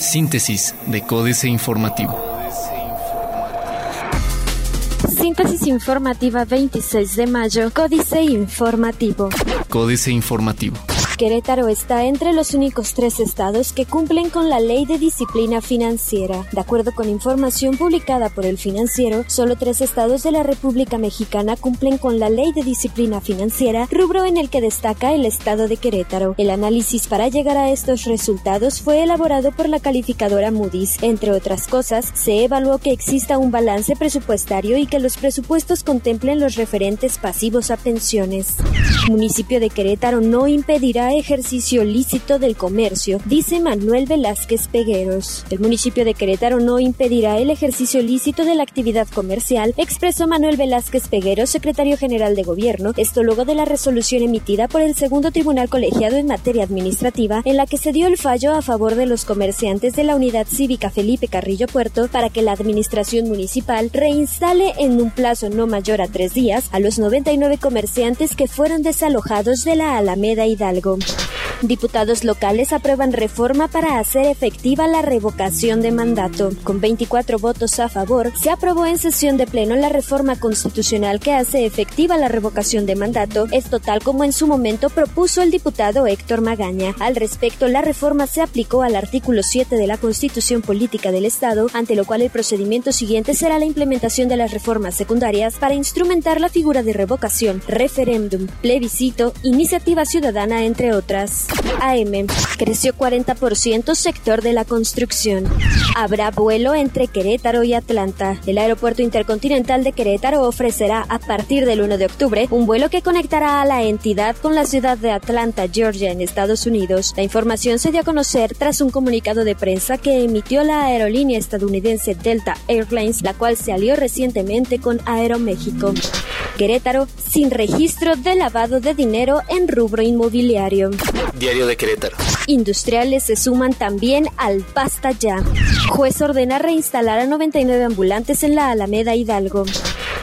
Síntesis de Códice Informativo. Síntesis informativa 26 de mayo, Códice Informativo. Códice Informativo. Querétaro está entre los únicos tres estados que cumplen con la ley de disciplina financiera. De acuerdo con información publicada por el financiero, solo tres estados de la República Mexicana cumplen con la ley de disciplina financiera, rubro en el que destaca el estado de Querétaro. El análisis para llegar a estos resultados fue elaborado por la calificadora Moody's. Entre otras cosas, se evaluó que exista un balance presupuestario y que los presupuestos contemplen los referentes pasivos a pensiones. Municipio de Querétaro no impedirá ejercicio lícito del comercio, dice Manuel Velázquez Pegueros. El municipio de Querétaro no impedirá el ejercicio lícito de la actividad comercial, expresó Manuel Velázquez Pegueros, secretario general de gobierno, esto luego de la resolución emitida por el segundo tribunal colegiado en materia administrativa, en la que se dio el fallo a favor de los comerciantes de la unidad cívica Felipe Carrillo Puerto para que la administración municipal reinstale en un plazo no mayor a tres días a los 99 comerciantes que fueron desalojados de la Alameda Hidalgo. Home. Diputados locales aprueban reforma para hacer efectiva la revocación de mandato. Con 24 votos a favor, se aprobó en sesión de pleno la reforma constitucional que hace efectiva la revocación de mandato, esto tal como en su momento propuso el diputado Héctor Magaña. Al respecto, la reforma se aplicó al artículo 7 de la Constitución Política del Estado, ante lo cual el procedimiento siguiente será la implementación de las reformas secundarias para instrumentar la figura de revocación, referéndum, plebiscito, iniciativa ciudadana, entre otras. AM. Creció 40% sector de la construcción. Habrá vuelo entre Querétaro y Atlanta. El Aeropuerto Intercontinental de Querétaro ofrecerá a partir del 1 de octubre un vuelo que conectará a la entidad con la ciudad de Atlanta, Georgia, en Estados Unidos. La información se dio a conocer tras un comunicado de prensa que emitió la aerolínea estadounidense Delta Airlines, la cual se alió recientemente con Aeroméxico. Querétaro sin registro de lavado de dinero en rubro inmobiliario. Diario de Querétaro. Industriales se suman también al Pasta Ya. Juez ordena reinstalar a 99 ambulantes en la Alameda Hidalgo.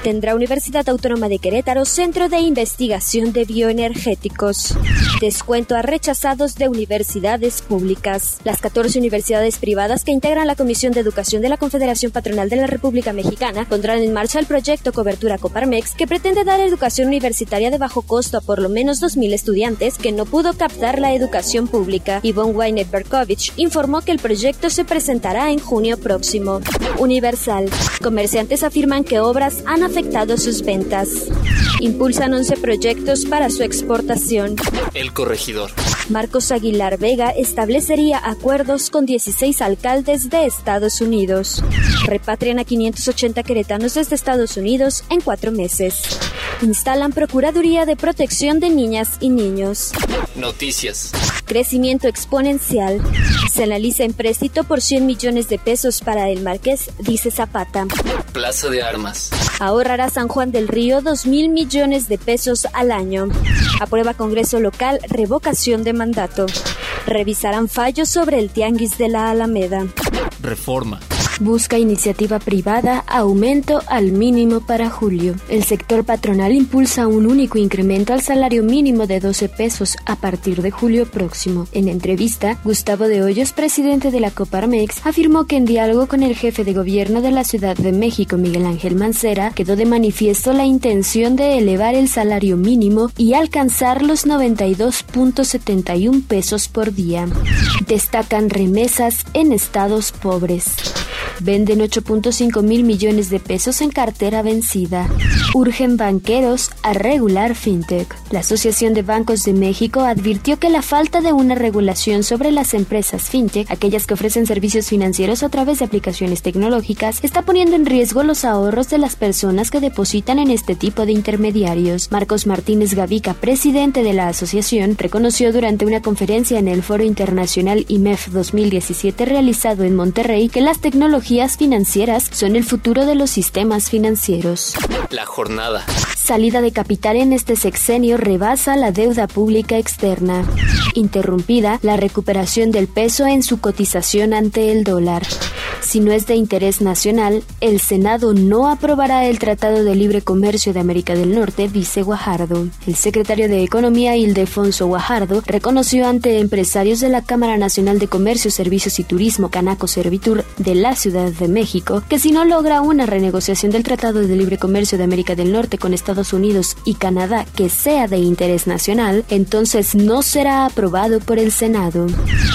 Tendrá Universidad Autónoma de Querétaro Centro de Investigación de Bioenergéticos. Descuento a rechazados de universidades públicas. Las 14 universidades privadas que integran la Comisión de Educación de la Confederación Patronal de la República Mexicana pondrán en marcha el proyecto Cobertura Coparmex que pretende dar educación universitaria de bajo costo a por lo menos 2.000 estudiantes que no pudo captar la educación pública. Ivonne Weinet Berkovich informó que el proyecto se presentará en junio próximo. Universal. Comerciantes afirman que obras han afectado sus ventas. Impulsan 11 proyectos para su exportación. El corregidor. Marcos Aguilar Vega establecería acuerdos con 16 alcaldes de Estados Unidos. Repatrian a 580 queretanos desde Estados Unidos en cuatro meses. Instalan Procuraduría de Protección de Niñas y Niños. Noticias. Crecimiento exponencial. Se analiza empréstito por 100 millones de pesos para el Marqués, dice Zapata. Plaza de Armas. Ahorrará San Juan del Río 2 mil millones de pesos al año. Aprueba Congreso Local revocación de mandato. Revisarán fallos sobre el Tianguis de la Alameda. Reforma. Busca iniciativa privada aumento al mínimo para julio. El sector patronal impulsa un único incremento al salario mínimo de 12 pesos a partir de julio próximo. En entrevista, Gustavo de Hoyos, presidente de la Coparmex, afirmó que en diálogo con el jefe de gobierno de la Ciudad de México, Miguel Ángel Mancera, quedó de manifiesto la intención de elevar el salario mínimo y alcanzar los 92.71 pesos por día. Destacan remesas en estados pobres. Venden 8.5 mil millones de pesos en cartera vencida. Urgen banqueros a regular fintech. La Asociación de Bancos de México advirtió que la falta de una regulación sobre las empresas fintech, aquellas que ofrecen servicios financieros a través de aplicaciones tecnológicas, está poniendo en riesgo los ahorros de las personas que depositan en este tipo de intermediarios. Marcos Martínez Gavica, presidente de la asociación, reconoció durante una conferencia en el Foro Internacional IMEF 2017 realizado en Monterrey que las tecnologías financieras son el futuro de los sistemas financieros. La jornada. Salida de capital en este sexenio rebasa la deuda pública externa. Interrumpida la recuperación del peso en su cotización ante el dólar. Si no es de interés nacional, el Senado no aprobará el Tratado de Libre Comercio de América del Norte, dice Guajardo. El secretario de Economía, Ildefonso Guajardo, reconoció ante empresarios de la Cámara Nacional de Comercio, Servicios y Turismo, Canaco Servitur, de la Ciudad de México, que si no logra una renegociación del Tratado de Libre Comercio de América del Norte con Estados Unidos y Canadá que sea de interés nacional, entonces no será aprobado por el Senado.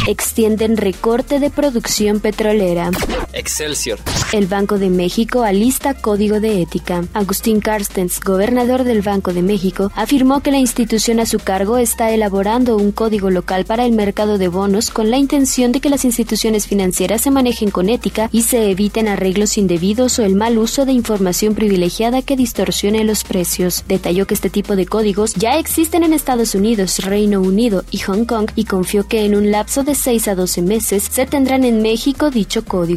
Extienden recorte de producción petrolera. Excelsior. El Banco de México alista código de ética. Agustín Carstens, gobernador del Banco de México, afirmó que la institución a su cargo está elaborando un código local para el mercado de bonos con la intención de que las instituciones financieras se manejen con ética y se eviten arreglos indebidos o el mal uso de información privilegiada que distorsione los precios. Detalló que este tipo de códigos ya existen en Estados Unidos, Reino Unido y Hong Kong y confió que en un lapso de 6 a 12 meses se tendrán en México dicho código.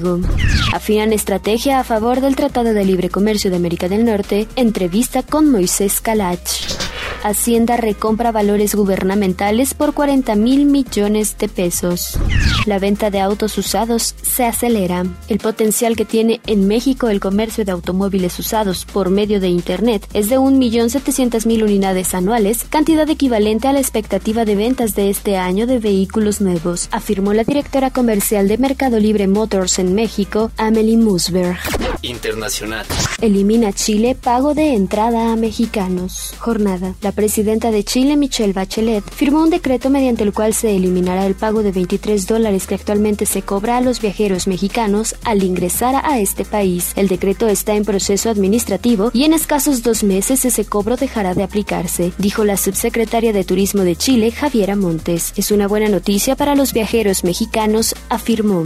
Afinan estrategia a favor del Tratado de Libre Comercio de América del Norte, entrevista con Moisés Calach. Hacienda recompra valores gubernamentales por 40 mil millones de pesos. La venta de autos usados se acelera. El potencial que tiene en México el comercio de automóviles usados por medio de Internet es de 1.700.000 unidades anuales, cantidad equivalente a la expectativa de ventas de este año de vehículos nuevos, afirmó la directora comercial de Mercado Libre Motors en México, Amelie Musberg. Internacional. Elimina Chile pago de entrada a mexicanos. Jornada. La presidenta de Chile, Michelle Bachelet, firmó un decreto mediante el cual se eliminará el pago de 23 dólares que actualmente se cobra a los viajeros mexicanos al ingresar a este país. El decreto está en proceso administrativo y en escasos dos meses ese cobro dejará de aplicarse, dijo la subsecretaria de Turismo de Chile, Javiera Montes. Es una buena noticia para los viajeros mexicanos, afirmó.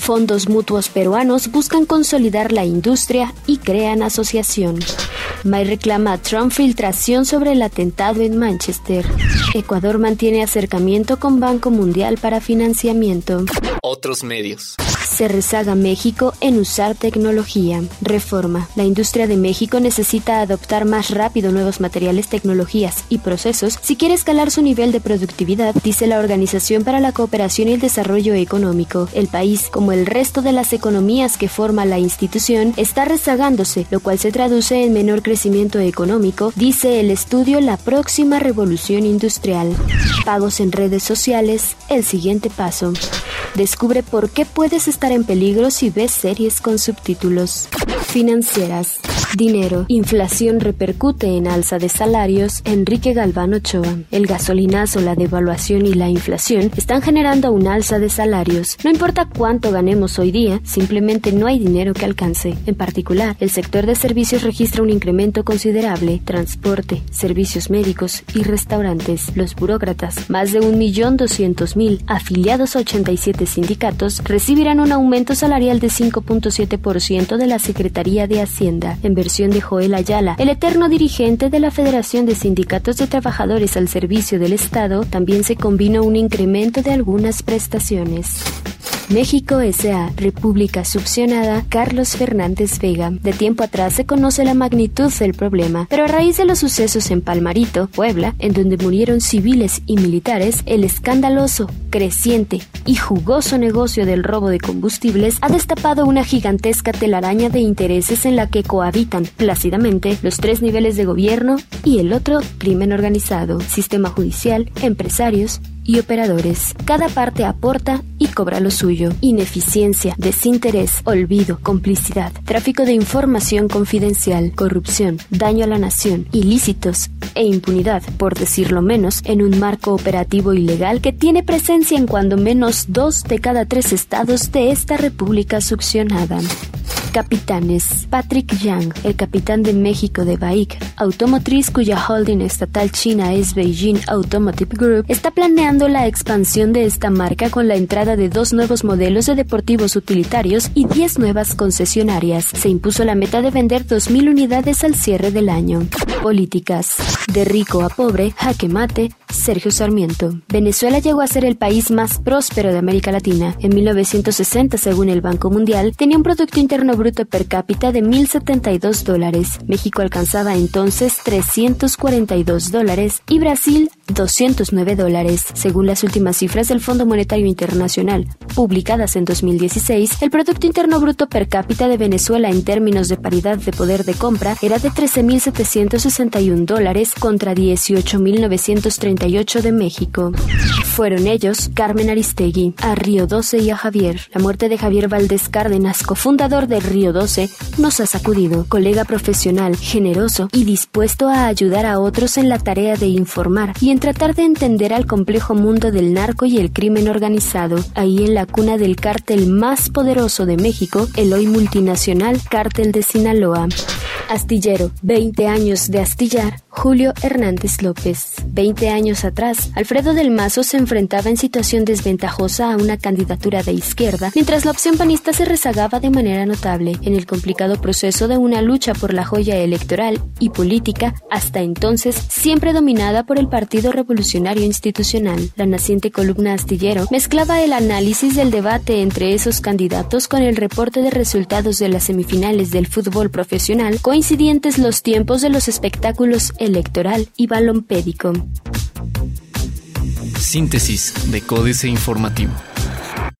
Fondos mutuos peruanos buscan consolidar la industria y crean asociación. May reclama a Trump filtración sobre el en Manchester. Ecuador mantiene acercamiento con Banco Mundial para financiamiento. Otros medios. Se rezaga México en usar tecnología. Reforma. La industria de México necesita adoptar más rápido nuevos materiales, tecnologías y procesos si quiere escalar su nivel de productividad, dice la Organización para la Cooperación y el Desarrollo Económico. El país, como el resto de las economías que forma la institución, está rezagándose, lo cual se traduce en menor crecimiento económico, dice el estudio La próxima revolución industrial. Pagos en redes sociales, el siguiente paso. Descubre por qué puedes estar en peligro si ves series con subtítulos. Financieras. Dinero. Inflación repercute en alza de salarios. Enrique Galván Ochoa. El gasolinazo, la devaluación y la inflación están generando un alza de salarios. No importa cuánto ganemos hoy día, simplemente no hay dinero que alcance. En particular, el sector de servicios registra un incremento considerable. Transporte, servicios médicos y restaurantes. Los burócratas, más de 1.200.000 afiliados a 87 sindicatos, recibirán un aumento salarial de 5.7% de la Secretaría de Hacienda. En versión de Joel Ayala, el eterno dirigente de la Federación de Sindicatos de Trabajadores al Servicio del Estado, también se combinó un incremento de algunas prestaciones. México S.A., República Subsionada, Carlos Fernández Vega. De tiempo atrás se conoce la magnitud del problema, pero a raíz de los sucesos en Palmarito, Puebla, en donde murieron civiles y militares, el escandaloso, creciente y jugoso negocio del robo de combustibles ha destapado una gigantesca telaraña de intereses en la que cohabitan plácidamente los tres niveles de gobierno y el otro crimen organizado, sistema judicial, empresarios y operadores. Cada parte aporta y cobra lo suyo. Ineficiencia, desinterés, olvido, complicidad, tráfico de información confidencial, corrupción, daño a la nación, ilícitos e impunidad, por decirlo menos, en un marco operativo ilegal que tiene presencia en cuando menos dos de cada tres estados de esta república succionada. Capitanes. Patrick Yang, el capitán de México de BAIC, automotriz cuya holding estatal china es Beijing Automotive Group, está planeando la expansión de esta marca con la entrada de dos nuevos modelos de deportivos utilitarios y 10 nuevas concesionarias. Se impuso la meta de vender 2.000 unidades al cierre del año. Políticas. De rico a pobre, jaque mate, Sergio Sarmiento. Venezuela llegó a ser el país más próspero de América Latina. En 1960, según el Banco Mundial, tenía un Producto Interno Bruto per cápita de 1.072 dólares. México alcanzaba entonces 342 dólares y Brasil 209 dólares. Según las últimas cifras del Fondo Monetario Internacional, publicadas en 2016, el Producto Interno Bruto per cápita de Venezuela en términos de paridad de poder de compra era de 13.761 dólares contra 18.938 de México. Fueron ellos Carmen Aristegui, a Río 12 y a Javier. La muerte de Javier Valdés Cárdenas, cofundador de Río 12, nos ha sacudido. Colega profesional, generoso y dispuesto a ayudar a otros en la tarea de informar y en tratar de entender al complejo mundo del narco y el crimen organizado. Ahí en la cuna del cártel más poderoso de México, el hoy multinacional Cártel de Sinaloa. Astillero, 20 años de astillar, Julio Hernández López. 20 años atrás, Alfredo del Mazo se enfrentaba en situación desventajosa a una candidatura de izquierda, mientras la opción panista se rezagaba de manera notable en el complicado proceso de una lucha por la joya electoral y política, hasta entonces siempre dominada por el Partido Revolucionario Institucional. La naciente columna astillero mezclaba el análisis del debate entre esos candidatos con el reporte de resultados de las semifinales del fútbol profesional coincidentes los tiempos de los espectáculos electoral y balompédico. Síntesis de Códice Informativo.